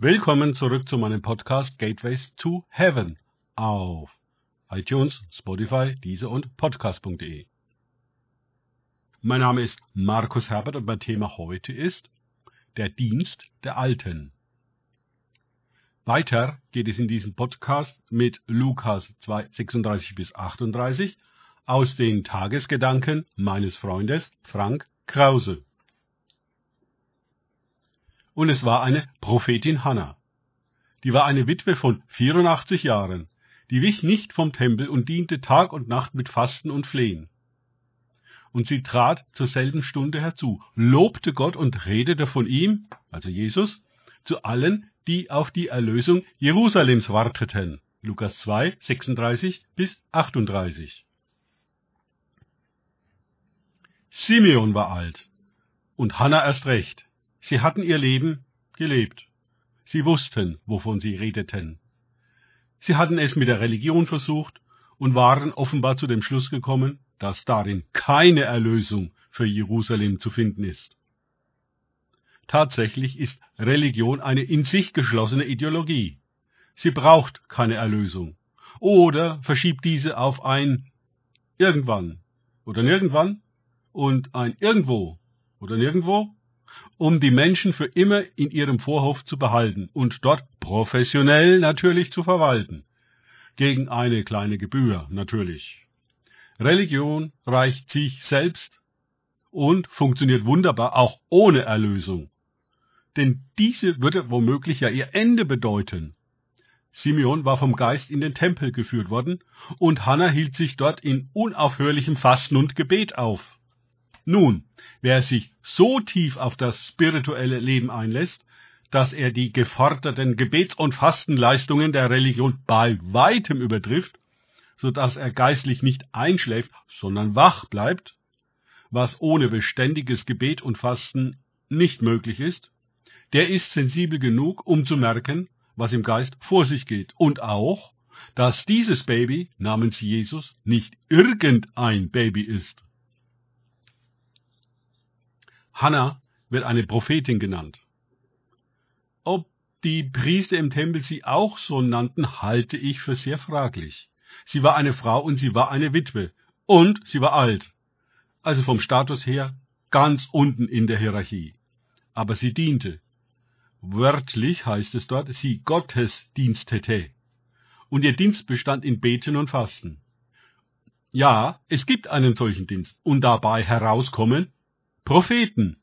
Willkommen zurück zu meinem Podcast Gateways to Heaven auf iTunes, Spotify, Deezer und Podcast.de. Mein Name ist Markus Herbert und mein Thema heute ist der Dienst der Alten. Weiter geht es in diesem Podcast mit Lukas 2, 36 bis 38 aus den Tagesgedanken meines Freundes Frank Krause. Und es war eine Prophetin Hannah. Die war eine Witwe von 84 Jahren. Die wich nicht vom Tempel und diente Tag und Nacht mit Fasten und Flehen. Und sie trat zur selben Stunde herzu, lobte Gott und redete von ihm, also Jesus, zu allen, die auf die Erlösung Jerusalems warteten. Lukas 2, 36 bis 38. Simeon war alt und Hannah erst recht. Sie hatten ihr Leben gelebt. Sie wussten, wovon sie redeten. Sie hatten es mit der Religion versucht und waren offenbar zu dem Schluss gekommen, dass darin keine Erlösung für Jerusalem zu finden ist. Tatsächlich ist Religion eine in sich geschlossene Ideologie. Sie braucht keine Erlösung oder verschiebt diese auf ein irgendwann oder nirgendwann und ein irgendwo oder nirgendwo, um die Menschen für immer in ihrem Vorhof zu behalten und dort professionell natürlich zu verwalten. Gegen eine kleine Gebühr natürlich. Religion reicht sich selbst und funktioniert wunderbar auch ohne Erlösung. Denn diese würde womöglich ja ihr Ende bedeuten. Simeon war vom Geist in den Tempel geführt worden und Hannah hielt sich dort in unaufhörlichem Fasten und Gebet auf. Nun, wer sich so tief auf das spirituelle Leben einlässt, dass er die geforderten Gebets- und Fastenleistungen der Religion bei weitem übertrifft, so dass er geistlich nicht einschläft, sondern wach bleibt, was ohne beständiges Gebet und Fasten nicht möglich ist, der ist sensibel genug, um zu merken, was im Geist vor sich geht und auch, dass dieses Baby namens Jesus nicht irgendein Baby ist. Hannah wird eine Prophetin genannt. Ob die Priester im Tempel sie auch so nannten, halte ich für sehr fraglich. Sie war eine Frau und sie war eine Witwe. Und sie war alt. Also vom Status her ganz unten in der Hierarchie. Aber sie diente. Wörtlich heißt es dort, sie Gottes dienstete. Und ihr Dienst bestand in Beten und Fasten. Ja, es gibt einen solchen Dienst. Und dabei herauskommen Propheten.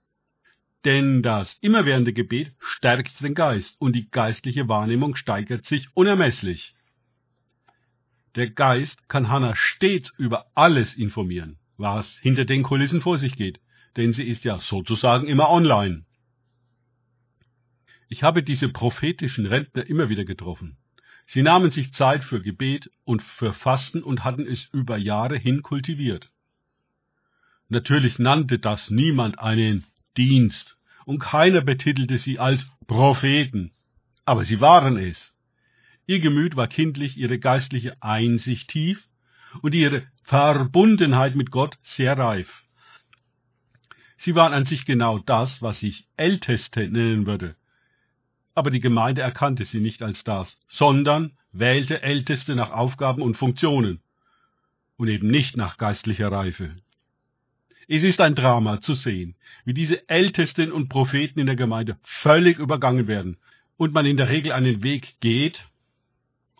Denn das immerwährende Gebet stärkt den Geist und die geistliche Wahrnehmung steigert sich unermesslich. Der Geist kann Hannah stets über alles informieren, was hinter den Kulissen vor sich geht, denn sie ist ja sozusagen immer online. Ich habe diese prophetischen Rentner immer wieder getroffen. Sie nahmen sich Zeit für Gebet und für Fasten und hatten es über Jahre hin kultiviert. Natürlich nannte das niemand einen Dienst und keiner betitelte sie als Propheten, aber sie waren es. Ihr Gemüt war kindlich, ihre geistliche Einsicht tief und ihre Verbundenheit mit Gott sehr reif. Sie waren an sich genau das, was ich Älteste nennen würde, aber die Gemeinde erkannte sie nicht als das, sondern wählte Älteste nach Aufgaben und Funktionen und eben nicht nach geistlicher Reife. Es ist ein Drama zu sehen, wie diese Ältesten und Propheten in der Gemeinde völlig übergangen werden und man in der Regel einen Weg geht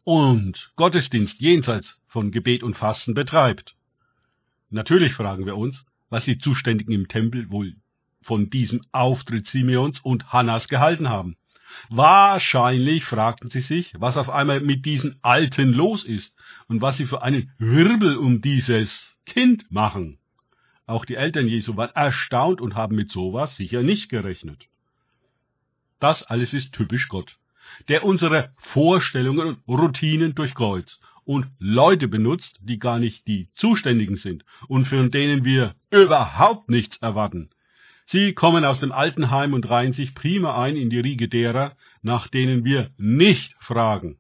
und Gottesdienst jenseits von Gebet und Fasten betreibt. Natürlich fragen wir uns, was die Zuständigen im Tempel wohl von diesem Auftritt Simeons und Hannas gehalten haben. Wahrscheinlich fragten sie sich, was auf einmal mit diesen Alten los ist und was sie für einen Wirbel um dieses Kind machen. Auch die Eltern Jesu waren erstaunt und haben mit sowas sicher nicht gerechnet. Das alles ist typisch Gott, der unsere Vorstellungen und Routinen durchkreuzt und Leute benutzt, die gar nicht die Zuständigen sind und von denen wir überhaupt nichts erwarten. Sie kommen aus dem Altenheim und reihen sich prima ein in die Riege derer, nach denen wir nicht fragen.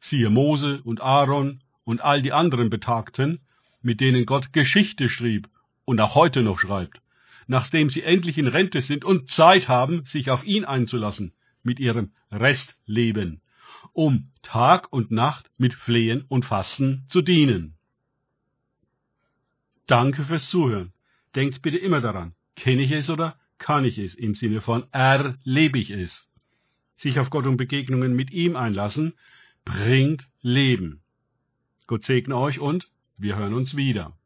Siehe Mose und Aaron und all die anderen Betagten, mit denen Gott Geschichte schrieb und auch heute noch schreibt, nachdem sie endlich in Rente sind und Zeit haben, sich auf ihn einzulassen, mit ihrem Restleben, um Tag und Nacht mit Flehen und Fasten zu dienen. Danke fürs Zuhören. Denkt bitte immer daran, kenne ich es oder kann ich es im Sinne von erlebe ich es. Sich auf Gott und Begegnungen mit ihm einlassen, bringt Leben. Gott segne euch und wir hören uns wieder.